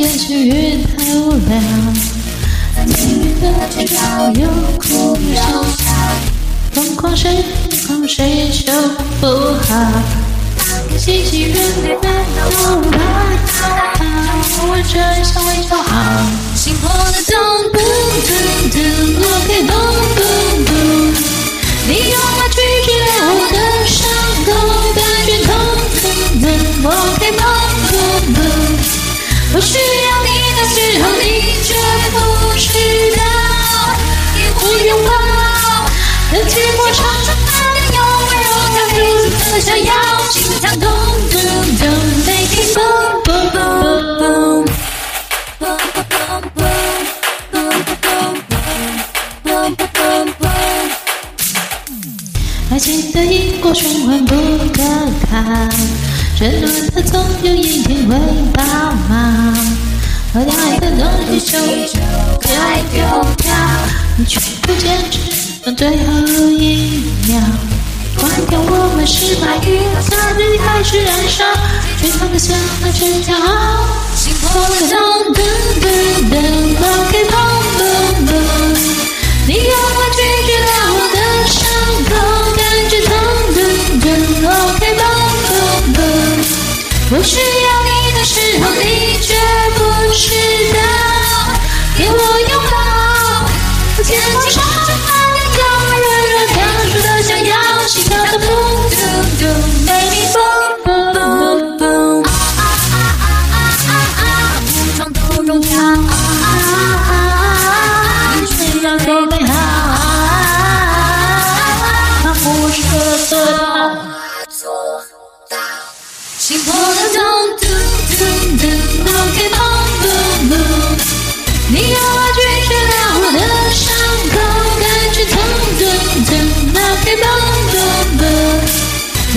也许雨太无聊，运的笑又苦笑，疯狂谁碰谁就不好。机器人别走，他走他，我只想微笑好，心破了都。爱情的因果循环不可改，争论它总有一天会爆发。喝掉爱的东西终究会爱到爆你却不坚持，到最后一秒关掉。我们是白鸽，哪里开始燃烧？追光的线，它却逃。不是。嘟嘟嘟，你用爱治愈了我的伤口，感觉痛痛痛，拿起棒我。